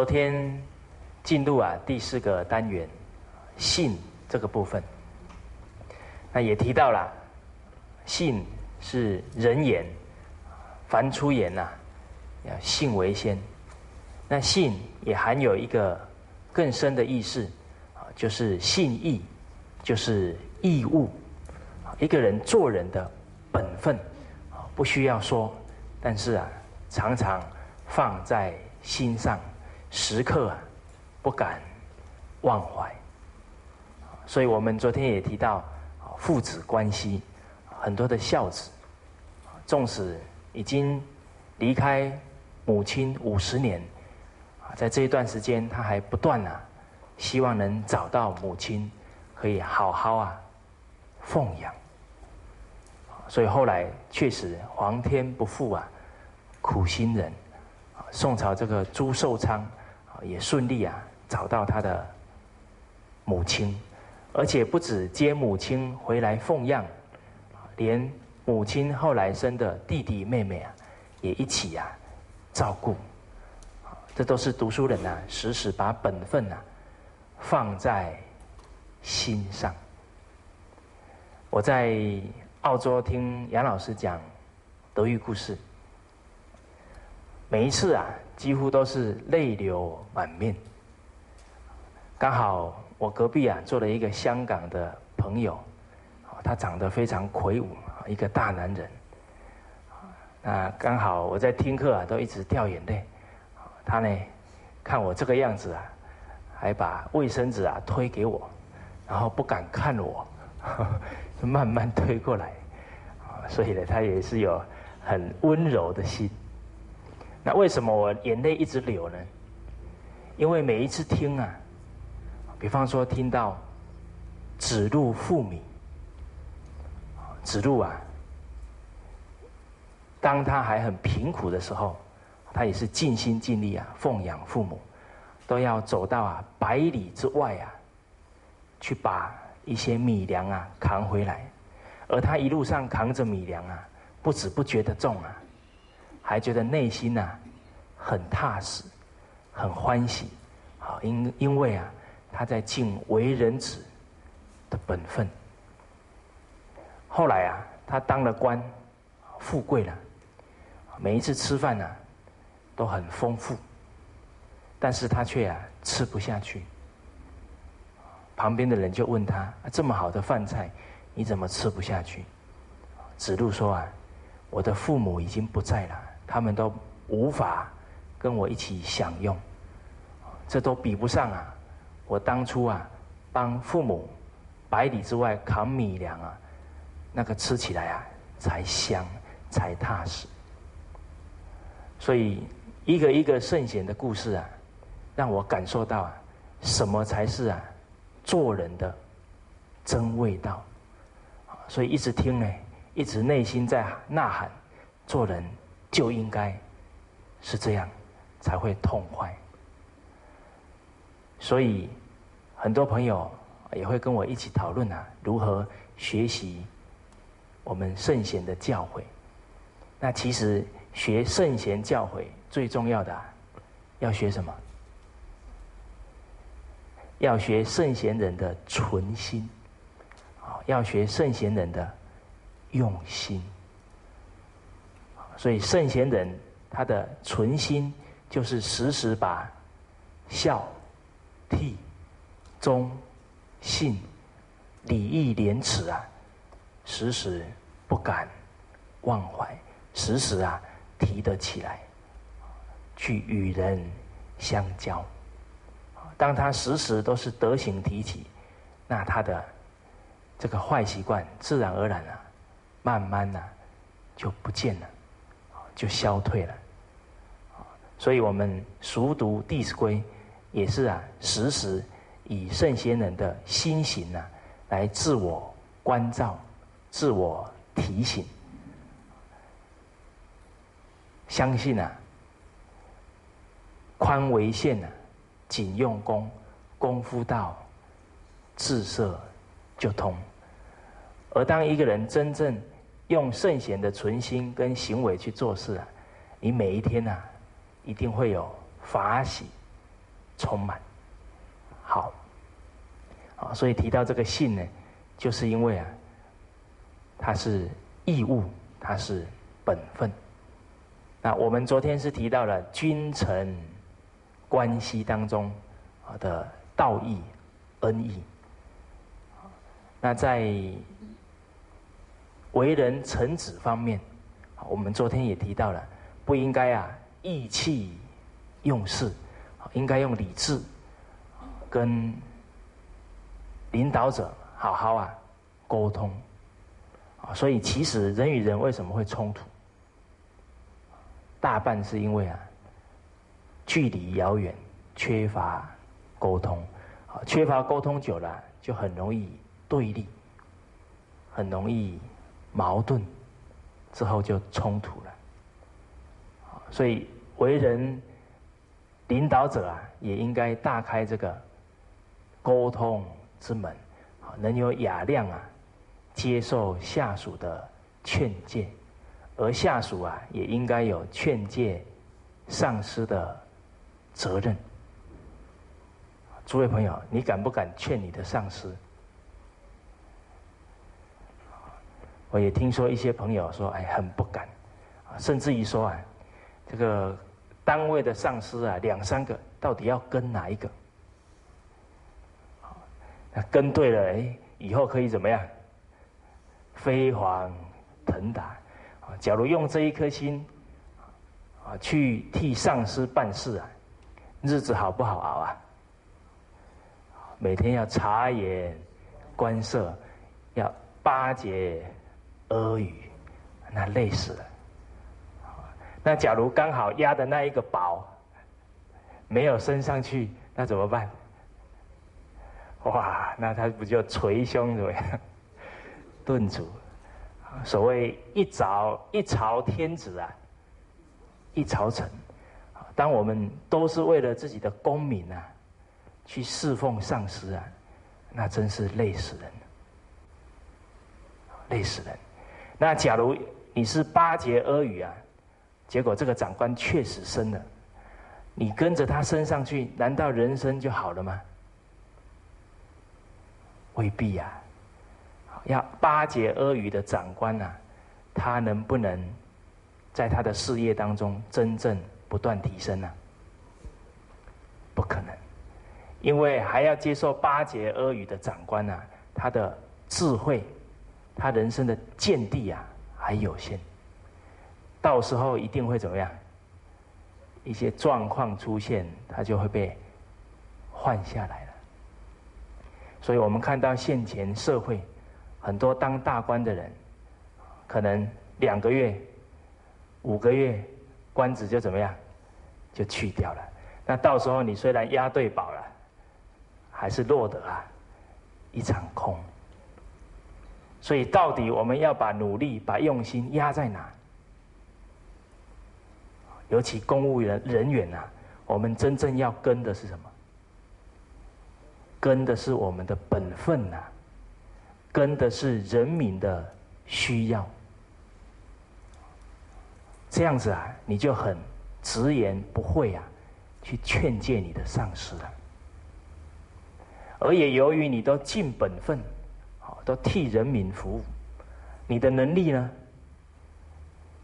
昨天进入啊第四个单元，信这个部分，那也提到了，信是人言，凡出言呐，要信为先。那信也含有一个更深的意思，啊，就是信义，就是义务。一个人做人的本分，啊，不需要说，但是啊，常常放在心上。时刻，不敢忘怀。所以我们昨天也提到父子关系，很多的孝子，纵使已经离开母亲五十年，在这一段时间，他还不断啊，希望能找到母亲，可以好好啊奉养。所以后来确实皇天不负啊苦心人，宋朝这个朱寿昌。也顺利啊，找到他的母亲，而且不止接母亲回来奉养，连母亲后来生的弟弟妹妹啊，也一起啊照顾。这都是读书人呐，时时把本分呐放在心上。我在澳洲听杨老师讲德育故事，每一次啊。几乎都是泪流满面。刚好我隔壁啊坐了一个香港的朋友，他长得非常魁梧，一个大男人。那刚好我在听课啊，都一直掉眼泪。他呢，看我这个样子啊，还把卫生纸啊推给我，然后不敢看我，就慢慢推过来。所以呢，他也是有很温柔的心。那为什么我眼泪一直流呢？因为每一次听啊，比方说听到子路父米，子路啊，当他还很贫苦的时候，他也是尽心尽力啊奉养父母，都要走到啊百里之外啊，去把一些米粮啊扛回来，而他一路上扛着米粮啊，不知不觉的重啊。还觉得内心呐很踏实，很欢喜，好，因因为啊他在尽为人子的本分。后来啊他当了官，富贵了，每一次吃饭呢都很丰富，但是他却啊吃不下去。旁边的人就问他：这么好的饭菜，你怎么吃不下去？子路说啊，我的父母已经不在了。他们都无法跟我一起享用，这都比不上啊！我当初啊，帮父母百里之外扛米粮啊，那个吃起来啊才香才踏实。所以一个一个圣贤的故事啊，让我感受到啊，什么才是啊做人的真味道。所以一直听呢，一直内心在呐喊，做人。就应该是这样，才会痛快。所以很多朋友也会跟我一起讨论啊，如何学习我们圣贤的教诲。那其实学圣贤教诲最重要的要学什么？要学圣贤人的纯心，啊，要学圣贤人的用心。所以圣贤人他的存心就是时时把孝、悌、忠、信、礼义廉耻啊，时时不敢忘怀，时时啊提得起来，去与人相交。当他时时都是德行提起，那他的这个坏习惯自然而然啊，慢慢呢就不见了。就消退了，所以我们熟读《弟子规》，也是啊，时时以圣贤人的心行啊，来自我关照、自我提醒。相信啊，宽为限啊，谨用功，功夫到，自色就通。而当一个人真正用圣贤的存心跟行为去做事啊，你每一天呐，一定会有法喜充满。好，啊，所以提到这个信呢，就是因为啊，它是义务，它是本分。那我们昨天是提到了君臣关系当中啊的道义、恩义。那在为人臣子方面，我们昨天也提到了，不应该啊意气用事，应该用理智跟领导者好好啊沟通。啊，所以其实人与人为什么会冲突？大半是因为啊，距离遥远，缺乏沟通，啊，缺乏沟通久了，就很容易对立，很容易矛盾，之后就冲突了。所以为人领导者啊，也应该大开这个沟通之门，啊，能有雅量啊，接受下属的劝诫。而下属啊，也应该有劝诫上司的责任。诸位朋友，你敢不敢劝你的上司？我也听说一些朋友说，哎，很不敢，甚至于说啊，这个单位的上司啊，两三个，到底要跟哪一个？那跟对了，哎，以后可以怎么样？飞黄腾达。假如用这一颗心啊，去替上司办事啊，日子好不好熬啊？每天要察言观色，要巴结阿谀，那累死了。那假如刚好压的那一个宝没有升上去，那怎么办？哇，那他不就捶胸怎么样？顿足。所谓一朝一朝天子啊，一朝臣。当我们都是为了自己的功名啊，去侍奉上司啊，那真是累死人，累死人。那假如你是巴结阿谀啊，结果这个长官确实升了，你跟着他升上去，难道人生就好了吗？未必呀。要巴结阿谀的长官呐，他能不能在他的事业当中真正不断提升呢？不可能，因为还要接受巴结阿谀的长官呐，他的智慧，他人生的见地啊还有限，到时候一定会怎么样？一些状况出现，他就会被换下来了。所以我们看到现前社会。很多当大官的人，可能两个月、五个月，官职就怎么样，就去掉了。那到时候你虽然押对宝了，还是落得啊一场空。所以到底我们要把努力、把用心压在哪？尤其公务员人员啊，我们真正要跟的是什么？跟的是我们的本分呐。跟的是人民的需要，这样子啊，你就很直言不讳啊，去劝诫你的上司了。而也由于你都尽本分，都替人民服务，你的能力呢，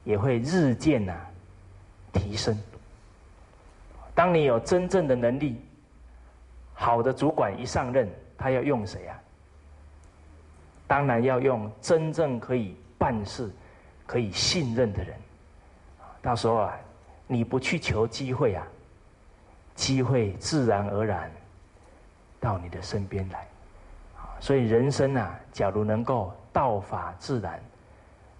也会日渐呐提升。当你有真正的能力，好的主管一上任，他要用谁啊？当然要用真正可以办事、可以信任的人。到时候啊，你不去求机会啊，机会自然而然到你的身边来。所以人生啊，假如能够道法自然，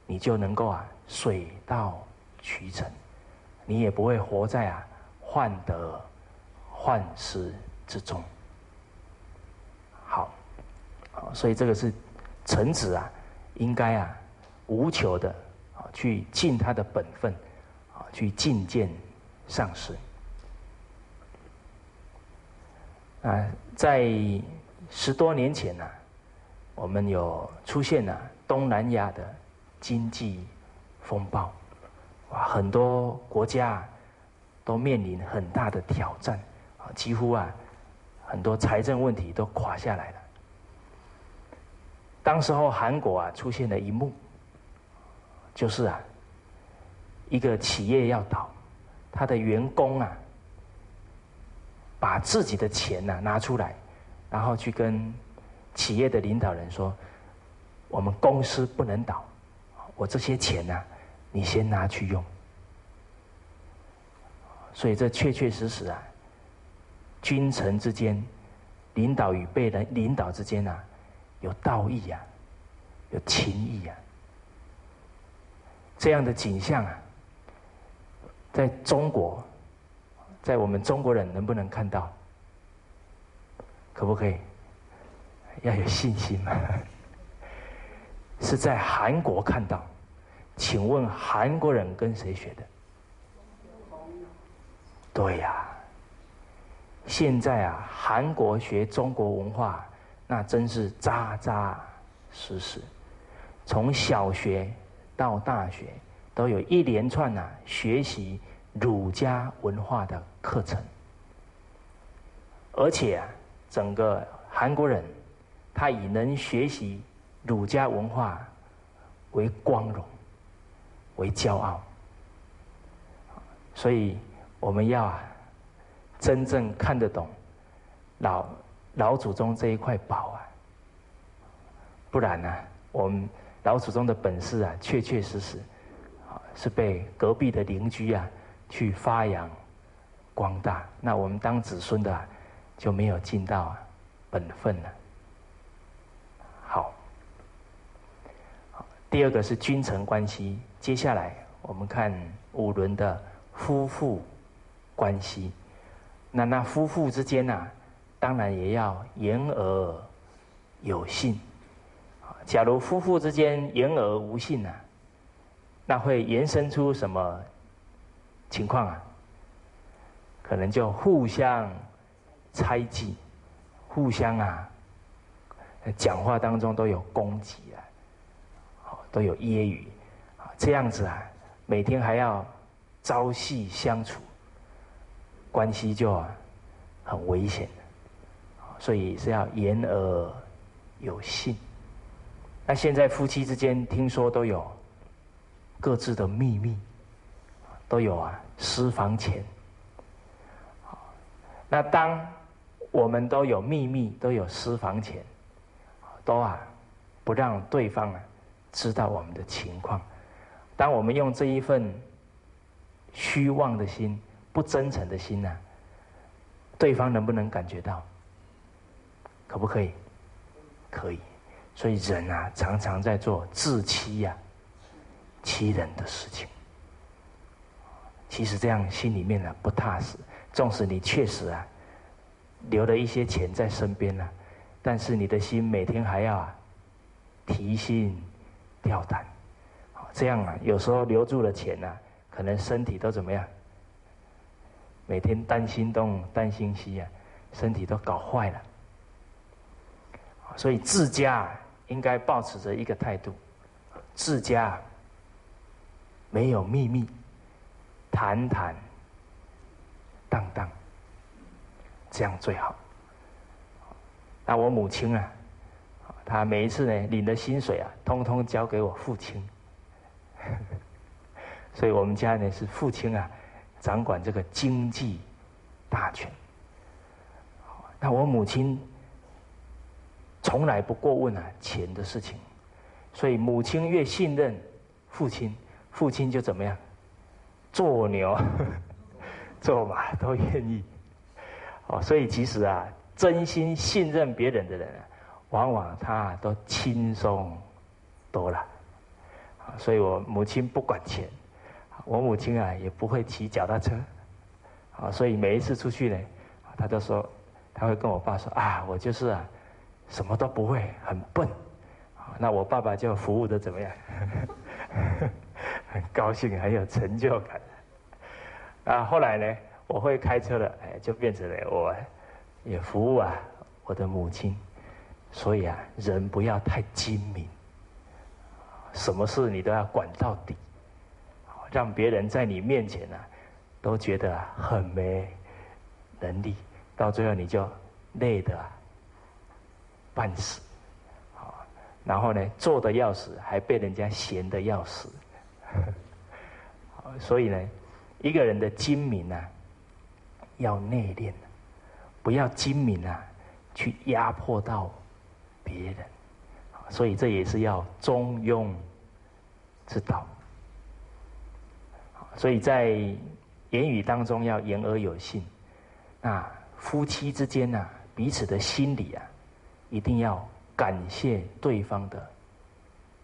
你就能够啊水到渠成，你也不会活在啊患得患失之中。好，所以这个是。臣子啊，应该啊，无求的啊，去尽他的本分，啊，去觐见上司。啊，在十多年前呢，我们有出现了东南亚的经济风暴，哇，很多国家都面临很大的挑战，啊，几乎啊，很多财政问题都垮下来了。当时候韩国啊出现了一幕，就是啊，一个企业要倒，他的员工啊，把自己的钱呐拿出来，然后去跟企业的领导人说：“我们公司不能倒，我这些钱呐，你先拿去用。”所以这确确实实啊，君臣之间，领导与被人领导之间啊。有道义呀，有情义呀，这样的景象啊，在中国，在我们中国人能不能看到？可不可以？要有信心嘛。是在韩国看到，请问韩国人跟谁学的？对呀，现在啊，韩国学中国文化。那真是扎扎实实，从小学到大学，都有一连串呐学习儒家文化的课程，而且啊，整个韩国人，他以能学习儒家文化为光荣，为骄傲，所以我们要啊，真正看得懂老。老祖宗这一块宝啊，不然呢，我们老祖宗的本事啊，确确实实啊，是被隔壁的邻居啊去发扬光大。那我们当子孙的就没有尽到本分了。好，第二个是君臣关系。接下来我们看五伦的夫妇关系。那那夫妇之间呢？当然也要言而有信。假如夫妇之间言而无信呢，那会延伸出什么情况啊？可能就互相猜忌，互相啊，讲话当中都有攻击啊，都有揶揄，这样子啊，每天还要朝夕相处，关系就啊很危险。所以是要言而有信。那现在夫妻之间听说都有各自的秘密，都有啊私房钱。那当我们都有秘密，都有私房钱，都啊不让对方啊知道我们的情况。当我们用这一份虚妄的心、不真诚的心呢，对方能不能感觉到？可不可以？可以。所以人啊，常常在做自欺呀、欺人的事情。其实这样心里面呢不踏实。纵使你确实啊留了一些钱在身边呢，但是你的心每天还要啊提心吊胆。这样啊，有时候留住了钱呢，可能身体都怎么样？每天担心东担心西啊，身体都搞坏了。所以自家应该保持着一个态度：自家没有秘密，坦坦荡荡，这样最好。那我母亲啊，她每一次呢领的薪水啊，通通交给我父亲。所以我们家呢是父亲啊掌管这个经济大权。那我母亲。从来不过问啊钱的事情，所以母亲越信任父亲，父亲就怎么样，做牛 做马都愿意。哦，所以其实啊，真心信任别人的人啊，往往他都轻松多了。所以我母亲不管钱，我母亲啊也不会骑脚踏车。啊，所以每一次出去呢，他都说，他会跟我爸说啊，我就是啊。什么都不会，很笨，那我爸爸就服务的怎么样？很高兴，很有成就感。啊，后来呢，我会开车了，哎，就变成了我也服务啊我的母亲。所以啊，人不要太精明，什么事你都要管到底，让别人在你面前呢，都觉得很没能力，到最后你就累的半死，然后呢，做的要死，还被人家嫌的要死，所以呢，一个人的精明啊，要内敛，不要精明啊，去压迫到。别人，所以这也是要中庸之道。所以在言语当中要言而有信。那夫妻之间呢，彼此的心理啊，一定要感谢对方的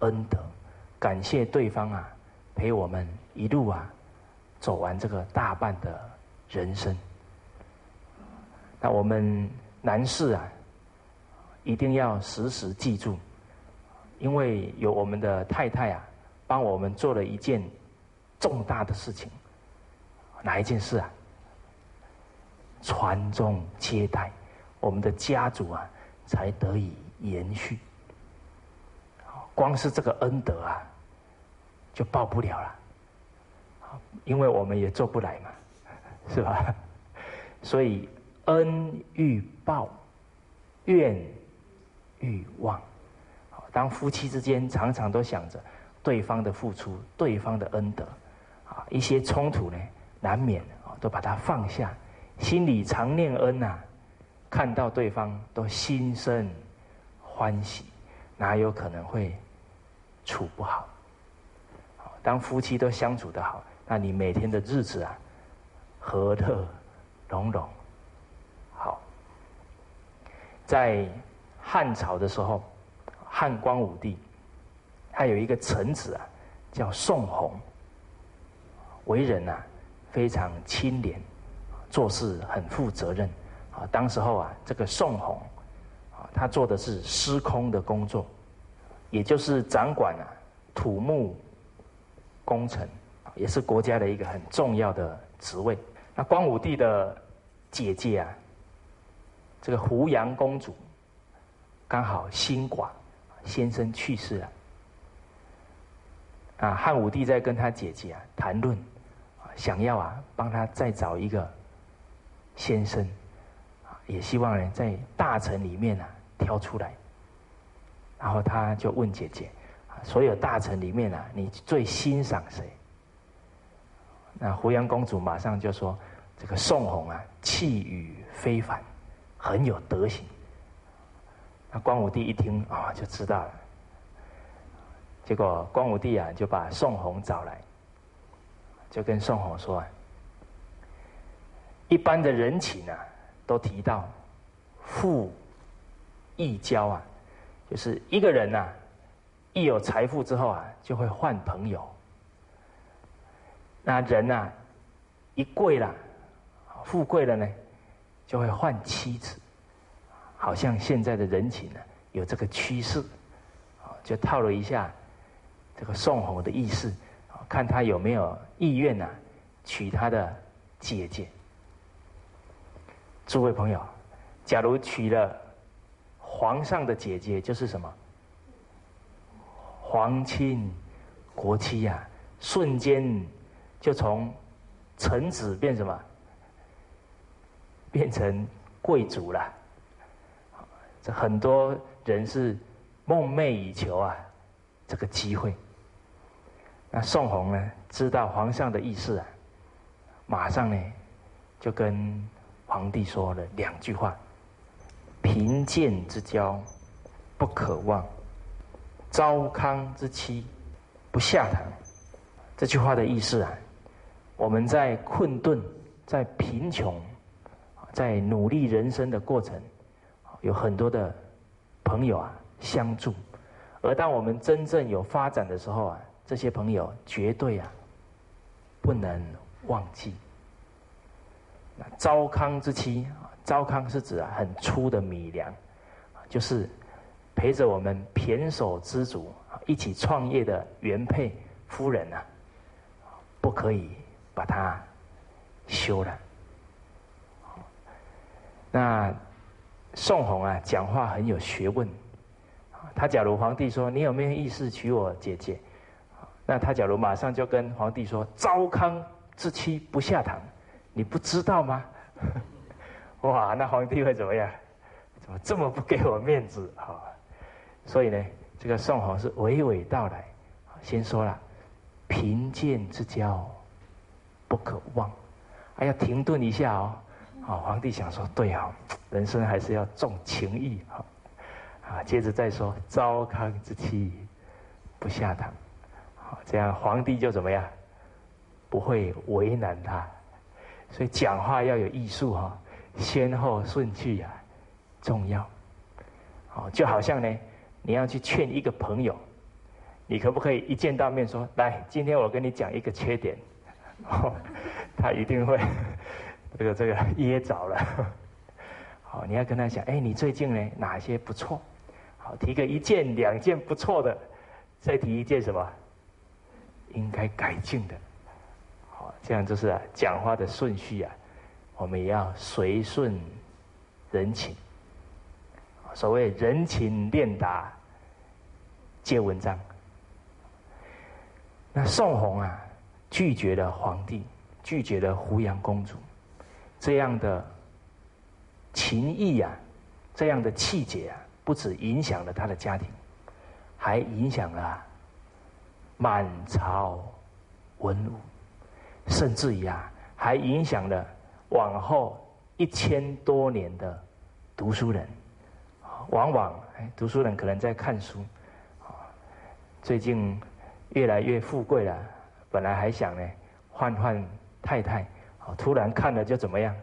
恩德，感谢对方啊，陪我们一路啊走完这个大半的人生。那我们男士啊。一定要时时记住，因为有我们的太太啊，帮我们做了一件重大的事情。哪一件事啊？传宗接代，我们的家族啊才得以延续。光是这个恩德啊，就报不了了，因为我们也做不来嘛，是吧？所以恩欲报，怨。欲望，当夫妻之间常常都想着对方的付出、对方的恩德，啊，一些冲突呢，难免啊，都把它放下，心里常念恩呐，看到对方都心生欢喜，哪有可能会处不好？当夫妻都相处的好，那你每天的日子啊，和乐融融，在。汉朝的时候，汉光武帝，他有一个臣子啊，叫宋弘，为人呐非常清廉，做事很负责任啊。当时候啊，这个宋弘啊，他做的是司空的工作，也就是掌管啊土木工程，也是国家的一个很重要的职位。那光武帝的姐姐啊，这个胡杨公主。刚好新寡，先生去世了。啊，汉武帝在跟他姐姐啊谈论，想要啊帮他再找一个先生，也希望呢在大臣里面啊挑出来。然后他就问姐姐，啊所有大臣里面啊，你最欣赏谁？那胡杨公主马上就说：这个宋弘啊，气宇非凡，很有德行。那光武帝一听啊，就知道了。结果光武帝啊，就把宋弘找来，就跟宋弘说：“一般的人情啊，都提到富易交啊，就是一个人呐，一有财富之后啊，就会换朋友。那人呐，一贵了，富贵了呢，就会换妻子。”好像现在的人情呢，有这个趋势，啊，就套了一下这个宋弘的意思，看他有没有意愿呐，娶他的姐姐。诸位朋友，假如娶了皇上的姐姐，就是什么？皇亲国戚呀，瞬间就从臣子变什么？变成贵族了。这很多人是梦寐以求啊，这个机会。那宋弘呢，知道皇上的意思啊，马上呢就跟皇帝说了两句话：“贫贱之交不可忘，糟糠之妻不下堂。”这句话的意思啊，我们在困顿、在贫穷、在努力人生的过程。有很多的朋友啊相助，而当我们真正有发展的时候啊，这些朋友绝对啊不能忘记。那糟糠之妻，糟糠是指啊很粗的米粮，就是陪着我们胼手知足一起创业的原配夫人呐，不可以把它休了。那。宋弘啊，讲话很有学问。他假如皇帝说：“你有没有意思娶我姐姐？”那他假如马上就跟皇帝说：“糟糠之妻不下堂，你不知道吗？” 哇，那皇帝会怎么样？怎么这么不给我面子哈？所以呢，这个宋弘是娓娓道来，先说了：“贫贱之交不可忘。”还要停顿一下哦。好，皇帝想说：“对啊，人生还是要重情义啊。”啊，接着再说：“糟糠之妻不下堂。”好，这样皇帝就怎么样？不会为难他。所以讲话要有艺术哈。先后顺序呀，重要。好，就好像呢，你要去劝一个朋友，你可不可以一见到面说：“来，今天我跟你讲一个缺点。”他一定会这个这个 噎着了。好，你要跟他讲：“哎，你最近呢哪些不错？”好，提个一件两件不错的，再提一件什么应该改进的。好，这样就是讲话的顺序啊。我们也要随顺人情，所谓人情练达皆文章。那宋弘啊，拒绝了皇帝，拒绝了胡杨公主，这样的情谊啊，这样的气节啊，不止影响了他的家庭，还影响了满朝文武，甚至于啊，还影响了。往后一千多年的读书人，往往读书人可能在看书，最近越来越富贵了，本来还想呢换换太太，突然看了就怎么样，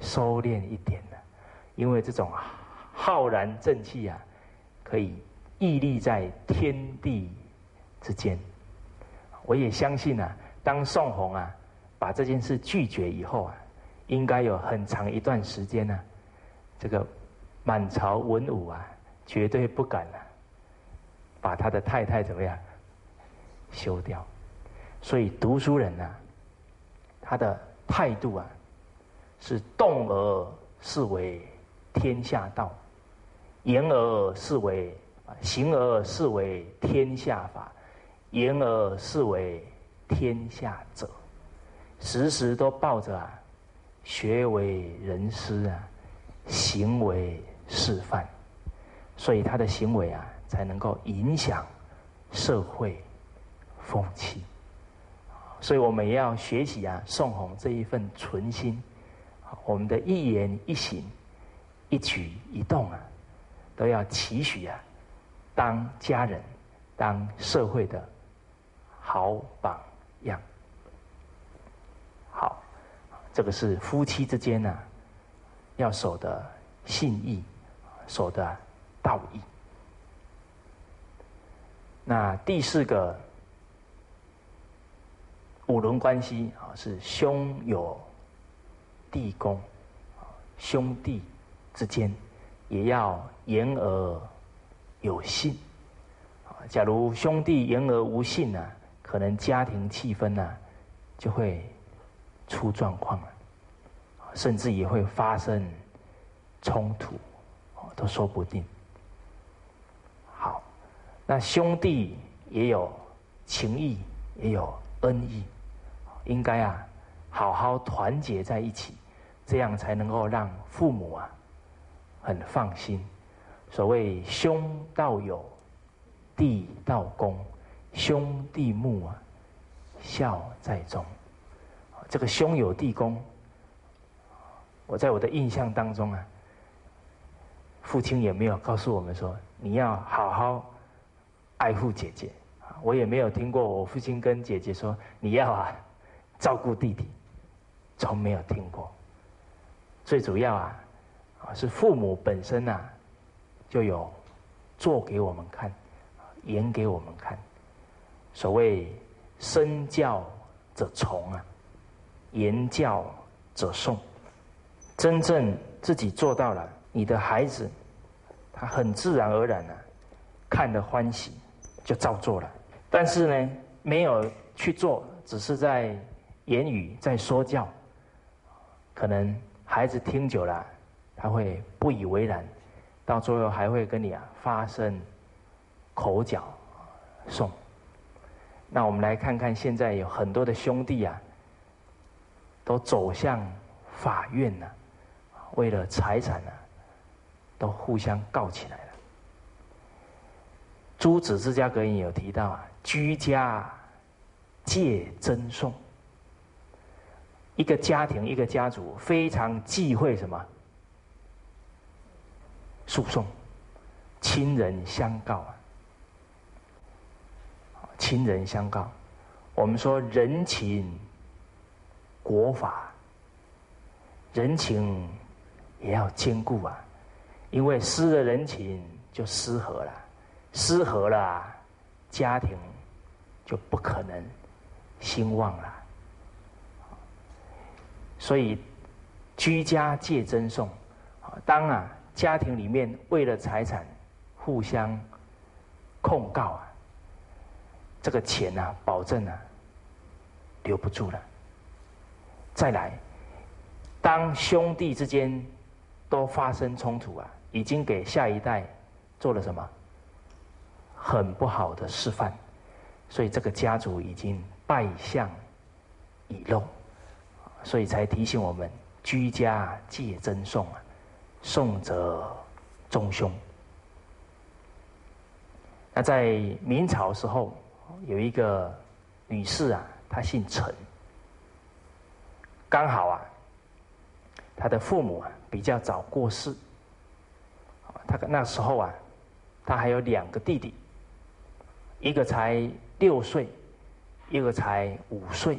收敛一点了，因为这种浩然正气啊，可以屹立在天地之间。我也相信啊，当宋弘啊。把这件事拒绝以后啊，应该有很长一段时间呢，这个满朝文武啊，绝对不敢啊，把他的太太怎么样休掉。所以读书人呢，他的态度啊，是动而视为天下道，言而视为行而视为天下法，言而视为天下者。时时都抱着啊，学为人师啊，行为示范，所以他的行为啊，才能够影响社会风气。所以我们也要学习啊，宋弘这一份纯心，我们的一言一行、一举一动啊，都要期许啊，当家人、当社会的好榜样。好，这个是夫妻之间呢，要守的信义，守的道义。那第四个五伦关系啊，是兄友弟恭，兄弟之间也要言而有信。假如兄弟言而无信呢，可能家庭气氛呢就会。出状况了，甚至也会发生冲突，都说不定。好，那兄弟也有情义，也有恩义，应该啊好好团结在一起，这样才能够让父母啊很放心。所谓兄道友，弟道恭，兄弟睦啊，孝在中。这个兄友弟恭，我在我的印象当中啊，父亲也没有告诉我们说你要好好爱护姐姐，我也没有听过我父亲跟姐姐说你要啊照顾弟弟，从没有听过。最主要啊，啊是父母本身呐就有做给我们看，演给我们看。所谓身教者从啊。言教者诵，真正自己做到了，你的孩子，他很自然而然的看得欢喜，就照做了。但是呢，没有去做，只是在言语在说教，可能孩子听久了，他会不以为然，到最后还会跟你啊发生口角送。那我们来看看，现在有很多的兄弟啊，都走向法院了，为了财产呢，都互相告起来了。诸子之家格言有提到啊，居家戒争讼。一个家庭，一个家族非常忌讳什么？诉讼，亲人相告啊，亲人相告。我们说人情国法，人情也要兼顾啊，因为失了人情就失和了，失和了，家庭就不可能兴旺了。所以，居家戒争讼，当啊家庭里面为了财产互相控告啊，这个钱啊保证啊留不住了。再来，当兄弟之间都发生冲突啊，已经给下一代做了什么很不好的示范，所以这个家族已经败相已露。所以才提醒我们居家戒争讼啊，讼则中凶。那在明朝时候，有一个女士啊，她姓陈，刚好啊，她的父母啊比较早过世，她那时候啊，她还有两个弟弟，一个才六岁，一个才五岁。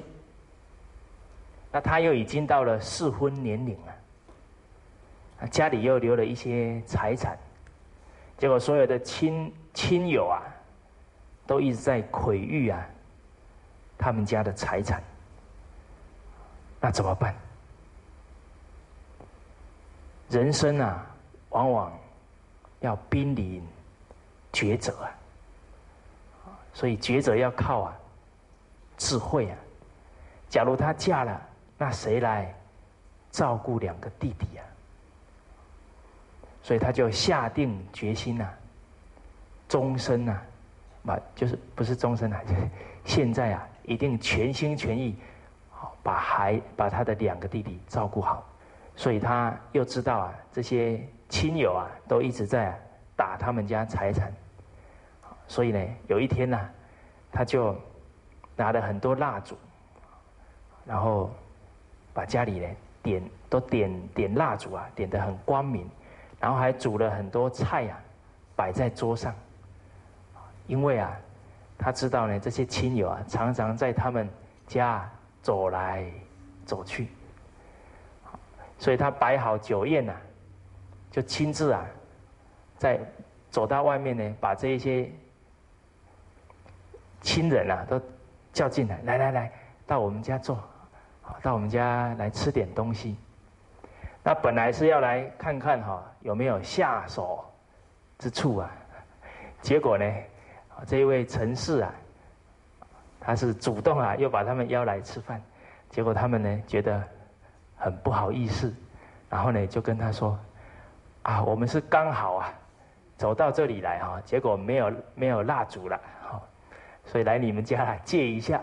那他又已经到了适婚年龄了，家里又留了一些财产，结果所有的亲亲友啊，都一直在窥欲啊，他们家的财产，那怎么办？人生啊，往往要濒临抉择啊，所以抉择要靠啊智慧啊，假如他嫁了。那谁来照顾两个弟弟呀？所以他就下定决心呐，终身呐，把就是不是终身啊，就 是现在啊，一定全心全意，好把孩把他的两个弟弟照顾好。所以他又知道啊，这些亲友啊都一直在打他们家财产，所以呢，有一天呢，他就拿了很多蜡烛，然后。把家里呢点都点点蜡烛啊，点得很光明，然后还煮了很多菜啊，摆在桌上。因为啊，他知道呢，这些亲友啊，常常在他们家走来走去，所以他摆好酒宴呐，就亲自啊，在走到外面呢，把这一些亲人啊都叫进来，来来来，到我们家坐。到我们家来吃点东西，那本来是要来看看哈有没有下手之处啊，结果呢，这一位陈氏啊，他是主动啊，又把他们邀来吃饭，结果他们呢觉得很不好意思，然后呢就跟他说，啊，我们是刚好啊走到这里来哈，结果没有没有蜡烛了，哈，所以来你们家借一下。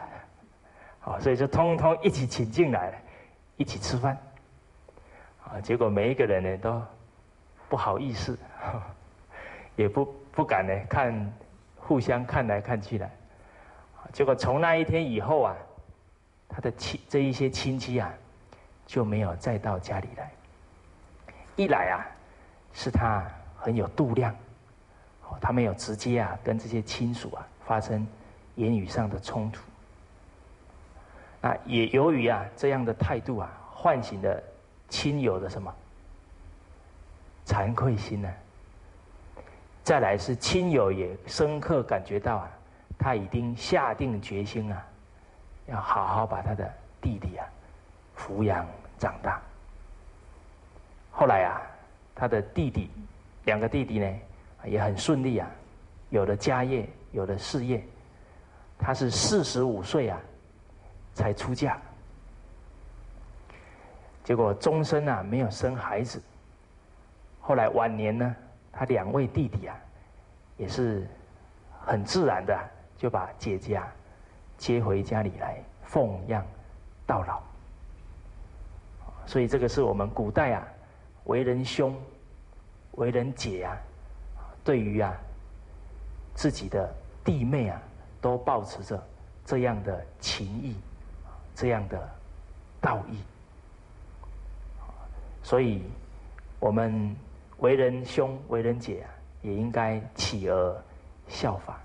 啊，所以就通通一起请进来了，一起吃饭。啊，结果每一个人呢都不好意思，也不不敢呢看，互相看来看去的。结果从那一天以后啊，他的亲这一些亲戚啊就没有再到家里来。一来啊，是他很有度量，他没有直接啊跟这些亲属啊发生言语上的冲突。那也由于啊这样的态度啊，唤醒了亲友的什么惭愧心呢？再来是亲友也深刻感觉到啊，他已经下定决心啊，要好好把他的弟弟啊抚养长大。后来啊，他的弟弟两个弟弟呢也很顺利啊，有了家业，有了事业。他是四十五岁啊。才出嫁，结果终身啊没有生孩子，后来晚年呢，他两位弟弟啊，也是很自然的就把姐姐啊接回家里来奉养到老。所以这个是我们古代啊为人兄、为人姐啊，对于啊自己的弟妹啊，都保持着这样的情谊，这样的道义。所以，我们为人兄、为人姐啊，也应该企而效法。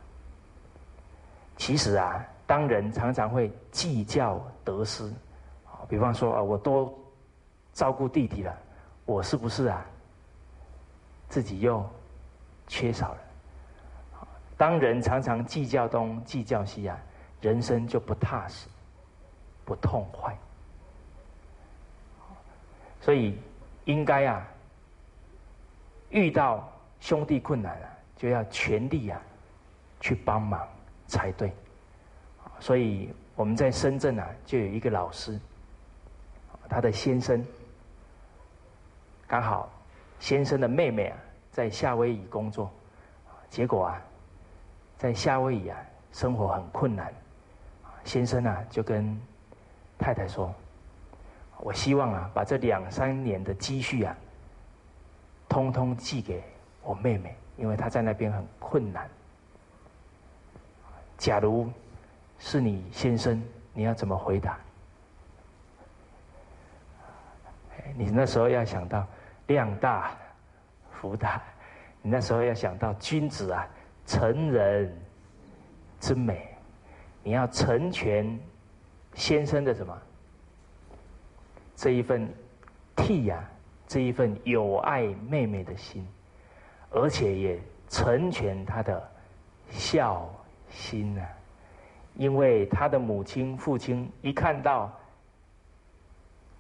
其实啊，当人常常会计较得失，比方说啊，我多照顾弟弟了，我是不是啊，自己又缺少了？当人常常计较东、计较西啊，人生就不踏实、不痛快。所以，应该啊，遇到兄弟困难啊，就要全力啊，去帮忙才对。所以我们在深圳啊，就有一个老师，他的先生刚好先生的妹妹啊，在夏威夷工作，结果啊，在夏威夷啊，生活很困难，先生啊，就跟太太说。我希望啊，把这两三年的积蓄啊，通通寄给我妹妹，因为她在那边很困难。假如是你先生，你要怎么回答？你那时候要想到量大福大，你那时候要想到君子啊，成人之美，你要成全先生的什么？这一份替呀，这一份有爱妹妹的心，而且也成全他的孝心呐。因为他的母亲、父亲一看到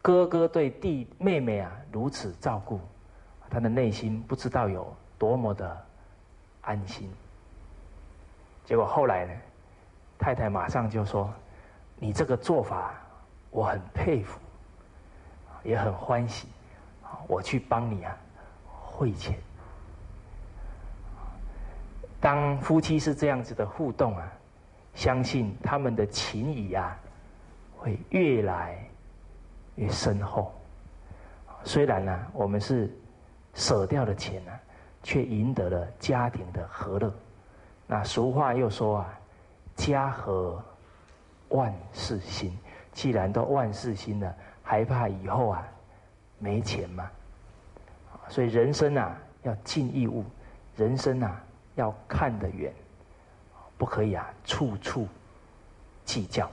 哥哥对弟妹妹啊如此照顾，他的内心不知道有多么的安心。结果后来呢，太太马上就说：“你这个做法，我很佩服。”也很欢喜，我去帮你啊，汇钱。当夫妻是这样子的互动啊，相信他们的情谊啊，会越来越深厚。虽然呢，我们是舍掉了钱呢，却赢得了家庭的和乐。那俗话又说啊，家和万事兴。既然都万事兴了。还怕以后啊没钱吗，所以人生啊要尽义务，人生啊要看得远，不可以啊处处计较。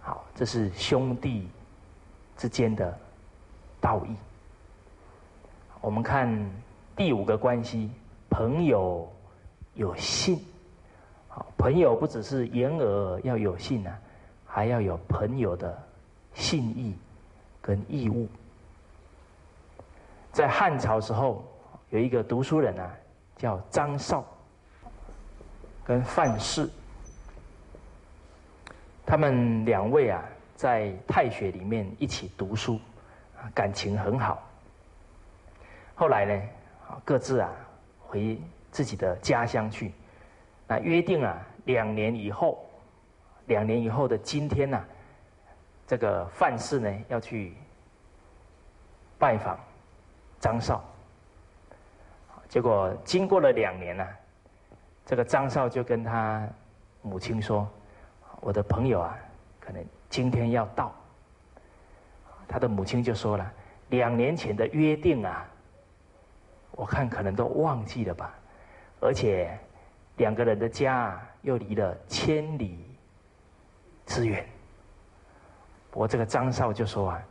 好，这是兄弟之间的道义。我们看第五个关系，朋友有信。朋友不只是言而要有信啊，还要有朋友的。信义跟义务，在汉朝时候有一个读书人啊，叫张绍，跟范氏，他们两位啊，在太学里面一起读书，感情很好。后来呢，各自啊回自己的家乡去，那约定啊，两年以后，两年以后的今天呢。这个范氏呢要去拜访张绍，结果经过了两年呢，这个张绍就跟他母亲说：“我的朋友啊，可能今天要到。”他的母亲就说了：“两年前的约定啊，我看可能都忘记了吧，而且两个人的家啊又离了千里之远。”我这个张少就说啊，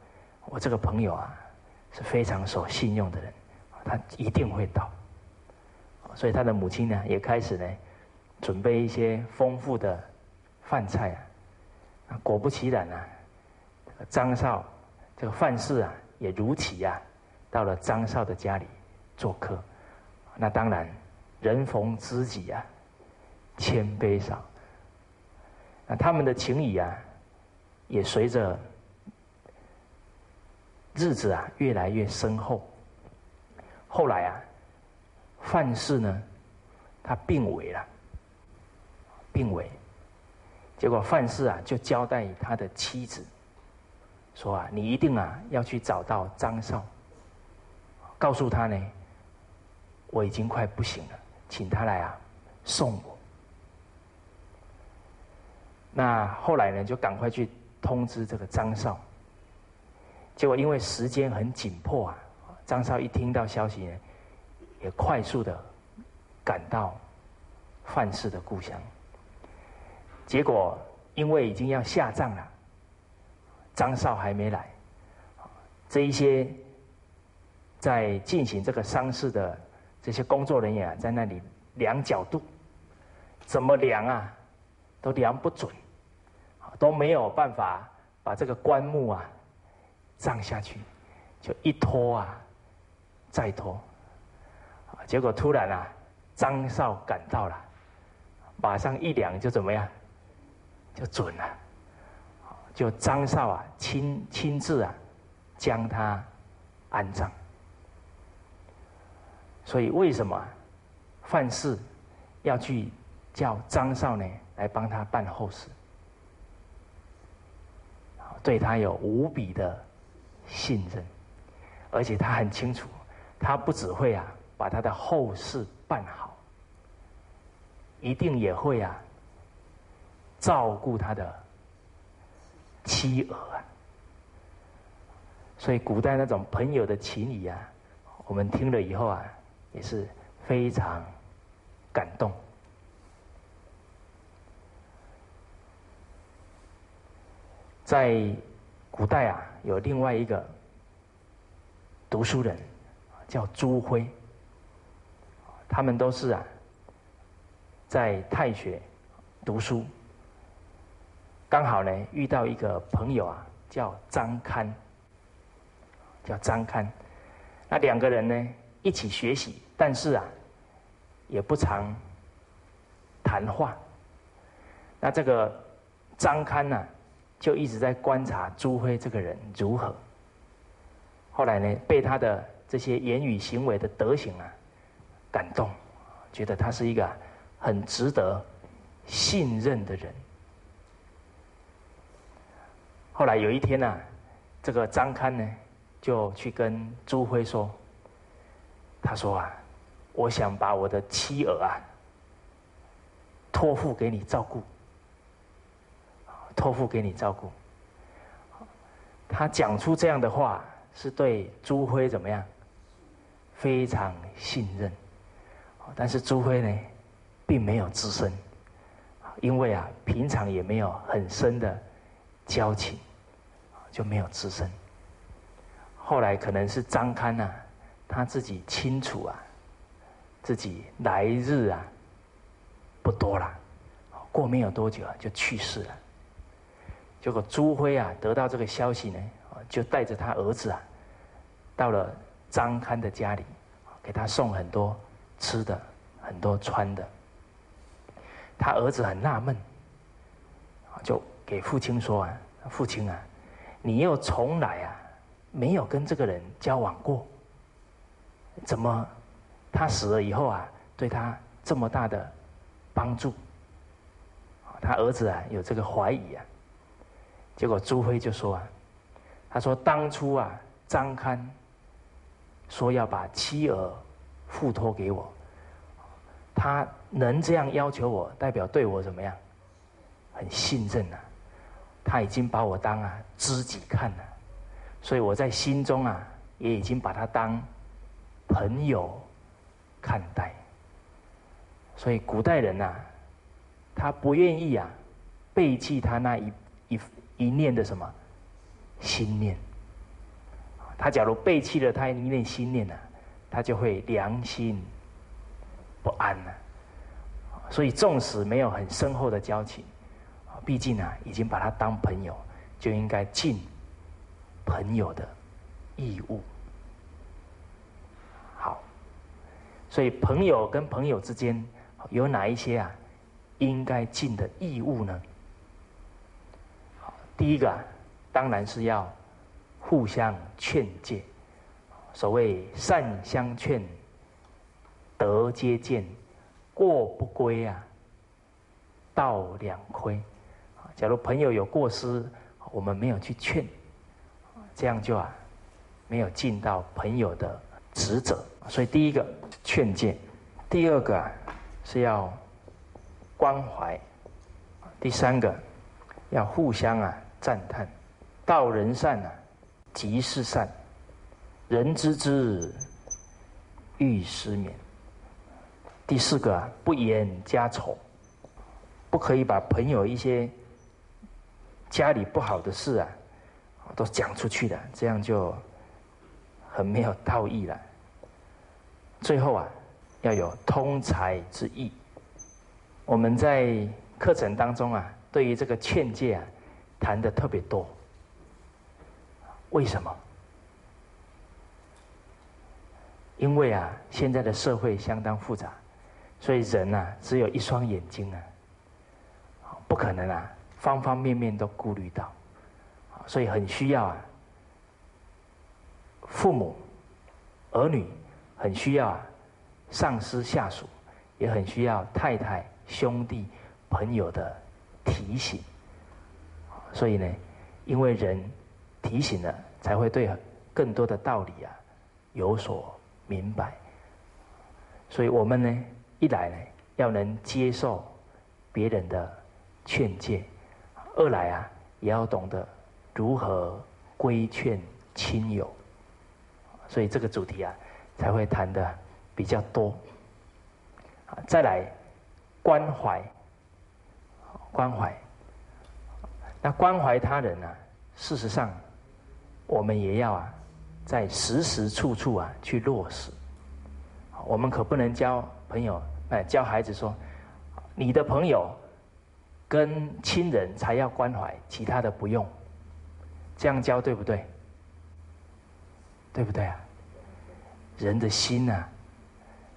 我这个朋友啊是非常守信用的人，他一定会到。所以他的母亲呢也开始呢准备一些丰富的饭菜啊。果不其然啊，张少这个范氏啊也如期啊到了张少的家里做客。那当然人逢知己啊千杯少。那他们的情谊啊。也随着日子啊越来越深厚，后来啊，范氏呢，他病危了，病危，结果范氏啊就交代他的妻子，说啊，你一定啊要去找到张少，告诉他呢，我已经快不行了，请他来啊送我。那后来呢，就赶快去通知这个张少。结果因为时间很紧迫啊，张少一听到消息呢，也快速的赶到范氏的故乡。结果因为已经要下葬了，张少还没来，这一些在进行这个丧事的这些工作人员啊，在那里量角度，怎么量啊，都量不准。都没有办法把这个棺木啊葬下去，就一拖啊，再拖，结果突然啊，张少赶到了，马上一量就怎么样，就准了，就张少啊亲亲自啊将他安葬。所以为什么范氏要去叫张少呢来帮他办后事？对他有无比的信任，而且他很清楚，他不只会啊把他的后事办好，一定也会啊照顾他的妻儿啊。所以古代那种朋友的情谊啊，我们听了以后啊，也是非常感动。在古代啊，有另外一个读书人，叫朱辉。他们都是啊，在太学读书，刚好呢遇到一个朋友啊，叫张堪，叫张堪。那两个人呢一起学习，但是啊，也不常谈话。那这个张堪呢？就一直在观察朱辉这个人如何。后来呢，被他的这些言语行为的德行啊感动，觉得他是一个很值得信任的人。后来有一天呢，这个张堪呢就去跟朱辉说：“他说啊，我想把我的妻儿啊托付给你照顾。”托付给你照顾。他讲出这样的话，是对朱辉怎么样？非常信任。但是朱辉呢，并没有吱声，因为啊，平常也没有很深的交情，就没有吱声。后来可能是张堪啊，他自己清楚啊，自己来日啊不多了，过没有多久啊，就去世了。结果朱辉啊得到这个消息呢，就带着他儿子啊，到了张堪的家里，给他送很多吃的，很多穿的。他儿子很纳闷，就给父亲说啊：“父亲啊，你又从来啊没有跟这个人交往过，怎么他死了以后啊对他这么大的帮助？”他儿子啊有这个怀疑啊。结果朱辉就说啊，他说当初啊，张堪说要把妻儿付托给我，他能这样要求我，代表对我怎么样？很信任呐，他已经把我当啊知己看了，所以我在心中啊，也已经把他当朋友看待。所以古代人呐，他不愿意啊背弃他那一一。一念的什么心念？他假如背弃了他一念心念呢，他就会良心不安了。所以纵使没有很深厚的交情，毕竟啊，已经把他当朋友，就应该尽朋友的义务。好，所以朋友跟朋友之间有哪一些啊，应该尽的义务呢？第一个当然是要互相劝诫，所谓善相劝，得皆见，过不归啊，道两亏。假如朋友有过失，我们没有去劝，这样就啊，没有尽到朋友的职责。所以第一个劝诫，第二个啊是要关怀，第三个要互相啊赞叹。道人善啊，即是善。人知之，欲失眠。第四个啊，不言家丑，不可以把朋友一些家里不好的事啊，都讲出去的，这样就很没有道义了。最后啊，要有通财之意。我们在课程当中啊，对于这个劝诫啊，谈的特别多。为什么？因为啊，现在的社会相当复杂，所以人呐，只有一双眼睛啊，不可能啊，方方面面都顾虑到，所以很需要啊，父母、儿女很需要啊，上司、下属也很需要太太、兄弟、朋友的提醒，所以呢，因为人。提醒了，才会对更多的道理啊有所明白。所以我们呢，一来呢，要能接受别人的劝诫；二来啊，也要懂得如何规劝亲友。所以这个主题啊，才会谈的比较多。再来关怀，关怀。那关怀他人呢？事实上。我们也要啊，在时时处处啊去落实。我们可不能教朋友，哎，教孩子说，你的朋友跟亲人才要关怀，其他的不用。这样教对不对？对不对啊？人的心呢，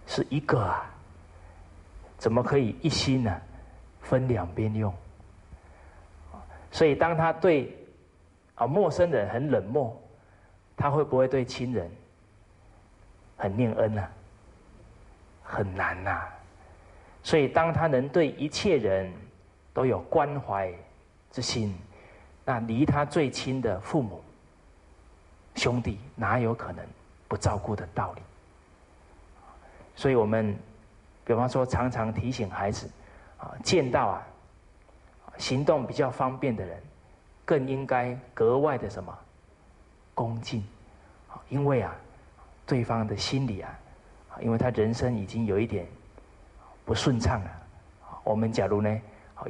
是一个啊，怎么可以一心呢？分两边用。所以当他对。啊，陌生人很冷漠，他会不会对亲人很念恩呢？很难呐。所以，当他能对一切人都有关怀之心，那离他最亲的父母、兄弟，哪有可能不照顾的道理？所以我们，比方说，常常提醒孩子，啊，见到啊，行动比较方便的人。更应该格外的什么恭敬，因为啊，对方的心里啊，因为他人生已经有一点不顺畅了，我们假如呢，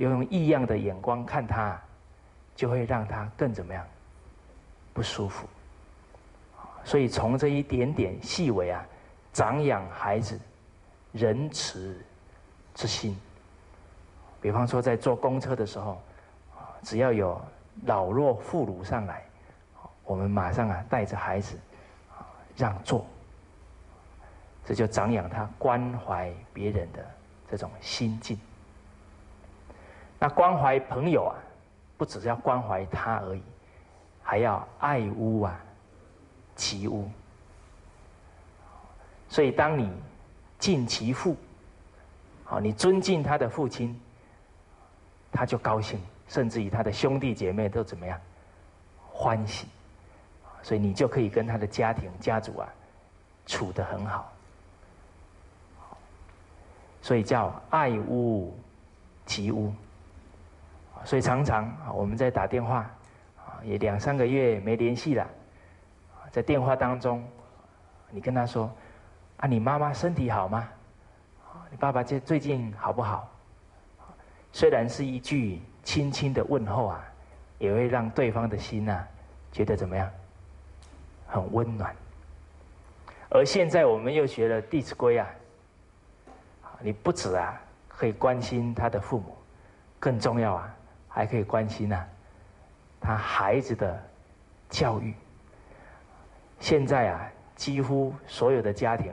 要用异样的眼光看他，就会让他更怎么样不舒服。所以从这一点点细微啊，长养孩子仁慈之心。比方说在坐公车的时候，只要有。老弱妇孺上来，我们马上啊带着孩子让座，这就长养他关怀别人的这种心境。那关怀朋友啊，不只是要关怀他而已，还要爱屋啊其屋。所以当你敬其父，好，你尊敬他的父亲，他就高兴。甚至于他的兄弟姐妹都怎么样欢喜，所以你就可以跟他的家庭家族啊处得很好，所以叫爱屋及乌。所以常常啊我们在打电话啊也两三个月没联系了，在电话当中你跟他说啊你妈妈身体好吗？你爸爸最最近好不好？虽然是一句。轻轻的问候啊，也会让对方的心呐觉得怎么样？很温暖。而现在我们又学了《弟子规》啊，你不止啊可以关心他的父母，更重要啊还可以关心呐他孩子的教育。现在啊，几乎所有的家庭，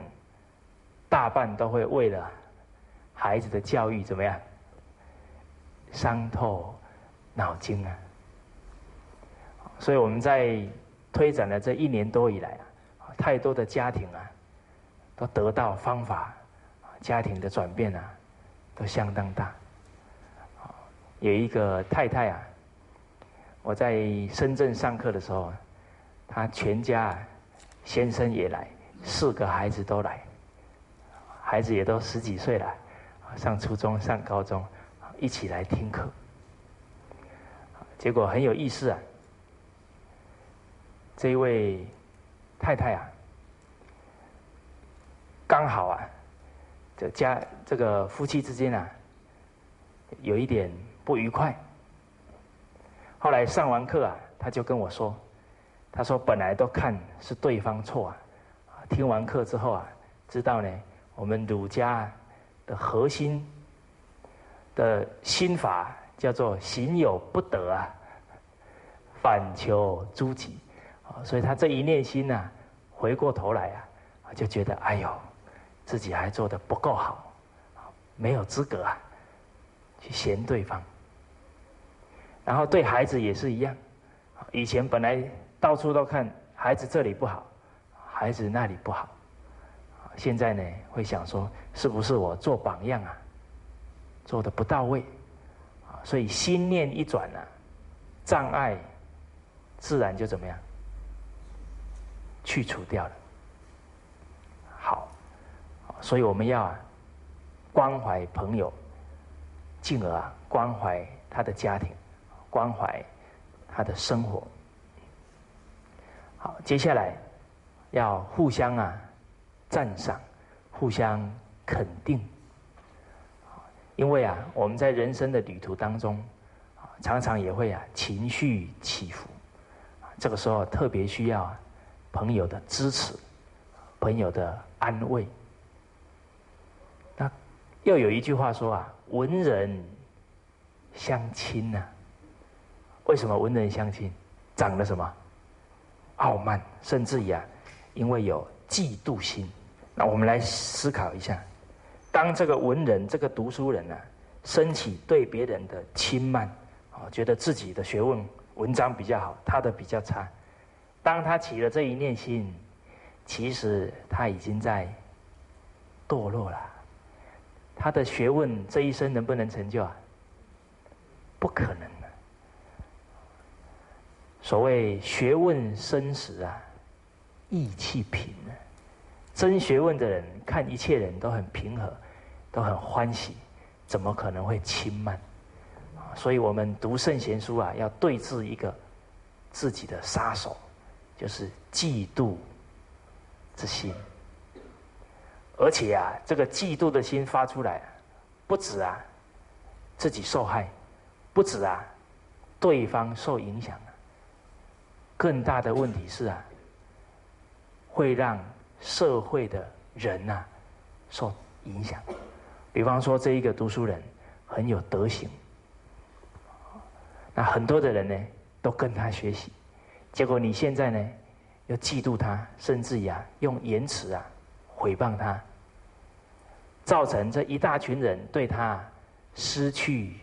大半都会为了孩子的教育怎么样？伤透脑筋啊！所以我们在推展了这一年多以来啊，太多的家庭啊，都得到方法，家庭的转变啊，都相当大。有一个太太啊，我在深圳上课的时候，她全家先生也来，四个孩子都来，孩子也都十几岁了，上初中、上高中，一起来听课。结果很有意思啊，这一位太太啊，刚好啊，这家这个夫妻之间啊，有一点。不愉快。后来上完课啊，他就跟我说：“他说本来都看是对方错啊，听完课之后啊，知道呢，我们儒家的核心的心法叫做行有不得啊，反求诸己。啊，所以他这一念心啊，回过头来啊，就觉得哎呦，自己还做的不够好，没有资格啊，去嫌对方。”然后对孩子也是一样，以前本来到处都看孩子这里不好，孩子那里不好，现在呢会想说是不是我做榜样啊，做的不到位，啊所以心念一转呢，障碍自然就怎么样去除掉了。好，所以我们要啊关怀朋友，进而啊关怀他的家庭。关怀他的生活。好，接下来要互相啊赞赏，互相肯定。因为啊，我们在人生的旅途当中，常常也会啊情绪起伏，这个时候特别需要朋友的支持，朋友的安慰。那又有一句话说啊，文人相亲呢。为什么文人相亲？长得什么？傲慢，甚至于啊，因为有嫉妒心。那我们来思考一下：当这个文人、这个读书人呢，升起对别人的轻慢，啊，觉得自己的学问、文章比较好，他的比较差。当他起了这一念心，其实他已经在堕落了。他的学问这一生能不能成就啊？不可能的。所谓学问深时啊，意气平。真学问的人看一切人都很平和，都很欢喜，怎么可能会轻慢？所以我们读圣贤书啊，要对治一个自己的杀手，就是嫉妒之心。而且啊，这个嫉妒的心发出来，不止啊自己受害，不止啊对方受影响。更大的问题是啊，会让社会的人呐受影响。比方说，这一个读书人很有德行，那很多的人呢都跟他学习，结果你现在呢又嫉妒他，甚至呀用言辞啊诽谤他，造成这一大群人对他失去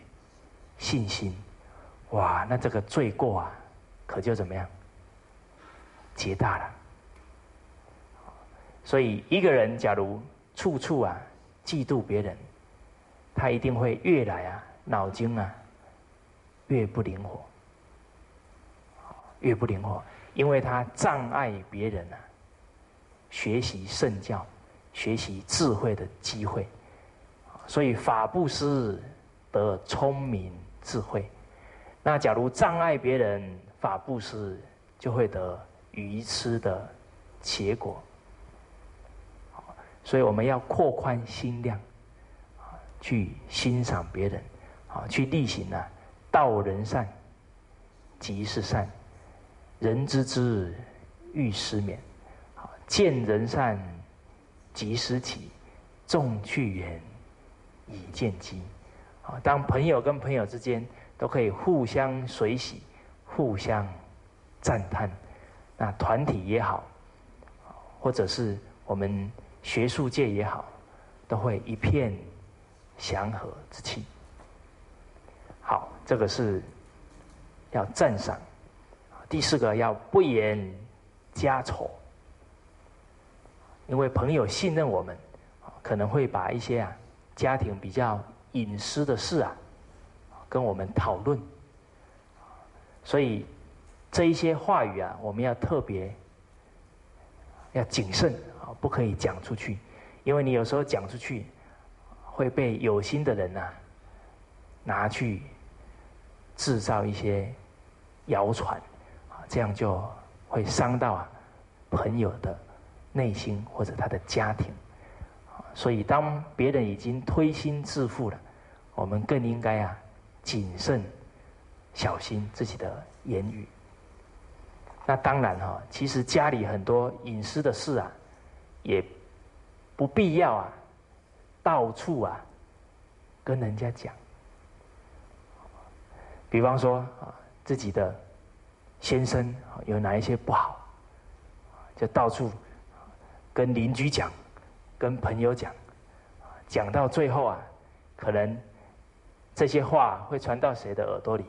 信心。哇，那这个罪过啊，可就怎么样？结大了，所以一个人假如处处啊嫉妒别人，他一定会越来啊脑筋啊越不灵活，越不灵活，因为他障碍别人啊学习圣教、学习智慧的机会，所以法布施得聪明智慧，那假如障碍别人法布施，就会得。愚痴的结果，所以我们要扩宽心量，啊，去欣赏别人，啊，去力行啊，道人善，即是善，人知之欲失眠，啊，见人善，即失己，众去远，以见机，啊，当朋友跟朋友之间都可以互相随喜，互相赞叹。那团体也好，或者是我们学术界也好，都会一片祥和之气。好，这个是要赞赏。第四个要不言家丑，因为朋友信任我们，可能会把一些啊家庭比较隐私的事啊跟我们讨论，所以这一些话语啊，我们要特别要谨慎啊，不可以讲出去，因为你有时候讲出去会被有心的人呐拿去制造一些谣传啊，这样就会伤到啊朋友的。内心或者他的家庭，所以当别人已经推心置腹了，我们更应该啊谨慎小心自己的言语。那当然哈，其实家里很多隐私的事啊，也不必要啊到处啊跟人家讲。比方说啊，自己的先生有哪一些不好，就到处。跟邻居讲，跟朋友讲，讲到最后啊，可能这些话会传到谁的耳朵里？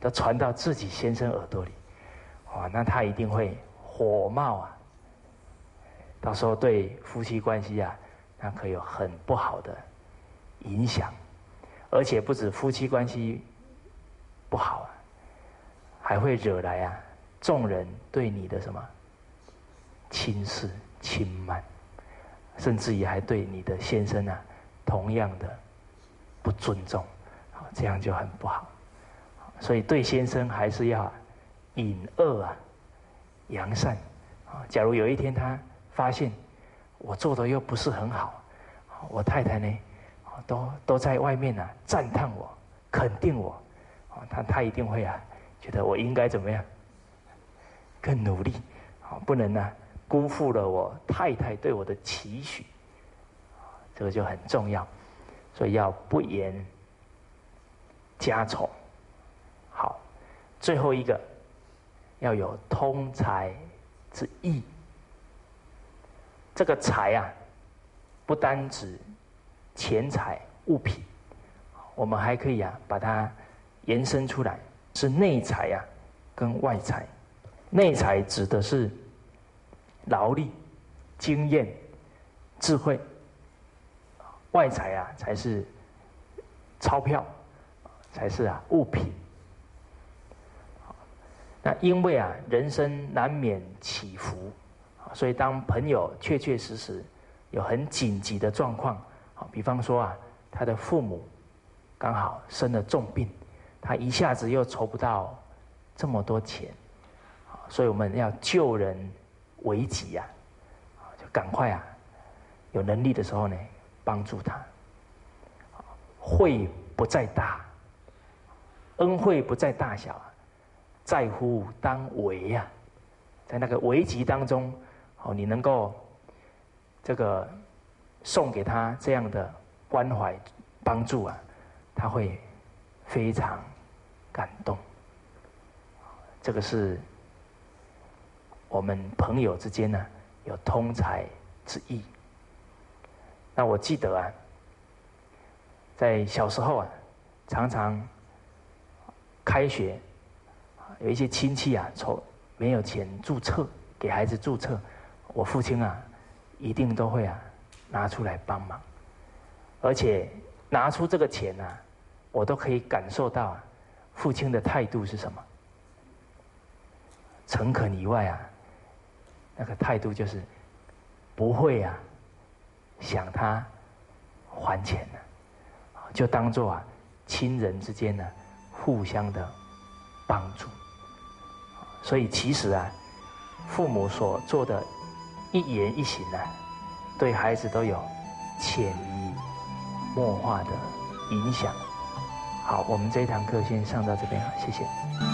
都传到自己先生耳朵里，哇，那他一定会火冒啊！到时候对夫妻关系啊，那可有很不好的影响，而且不止夫妻关系不好啊，还会惹来啊众人对你的什么？轻视、轻慢，甚至于还对你的先生啊，同样的不尊重，这样就很不好。所以对先生还是要隐恶啊，扬善啊。假如有一天他发现我做的又不是很好，我太太呢，都都在外面啊赞叹我、肯定我，啊他他一定会啊觉得我应该怎么样，更努力，啊不能呢。辜负了我太太对我的期许，这个就很重要，所以要不言家丑。好，最后一个要有通财之意。这个财啊，不单指钱财物品，我们还可以啊把它延伸出来，是内财啊跟外财。内财指的是。劳力、经验、智慧，外财啊，才是钞票，才是啊物品。那因为啊，人生难免起伏，所以当朋友确确实实有很紧急的状况，啊，比方说啊，他的父母刚好生了重病，他一下子又筹不到这么多钱，所以我们要救人。危急呀，就赶快啊！有能力的时候呢，帮助他。惠不在大，恩惠不在大小，在乎当为呀。在那个危急当中，哦，你能够这个送给他这样的关怀帮助啊，他会非常感动。这个是。我们朋友之间呢，有通财之意。那我记得啊，在小时候啊，常常开学，有一些亲戚啊，从没有钱注册给孩子注册，我父亲啊，一定都会啊拿出来帮忙，而且拿出这个钱啊，我都可以感受到啊，父亲的态度是什么？诚恳以外啊。那个态度就是不会啊，想他还钱的，就当做啊亲人之间呢互相的帮助。所以其实啊，父母所做的一言一行呢，对孩子都有潜移默化的影响。好，我们这一堂课先上到这边，谢谢。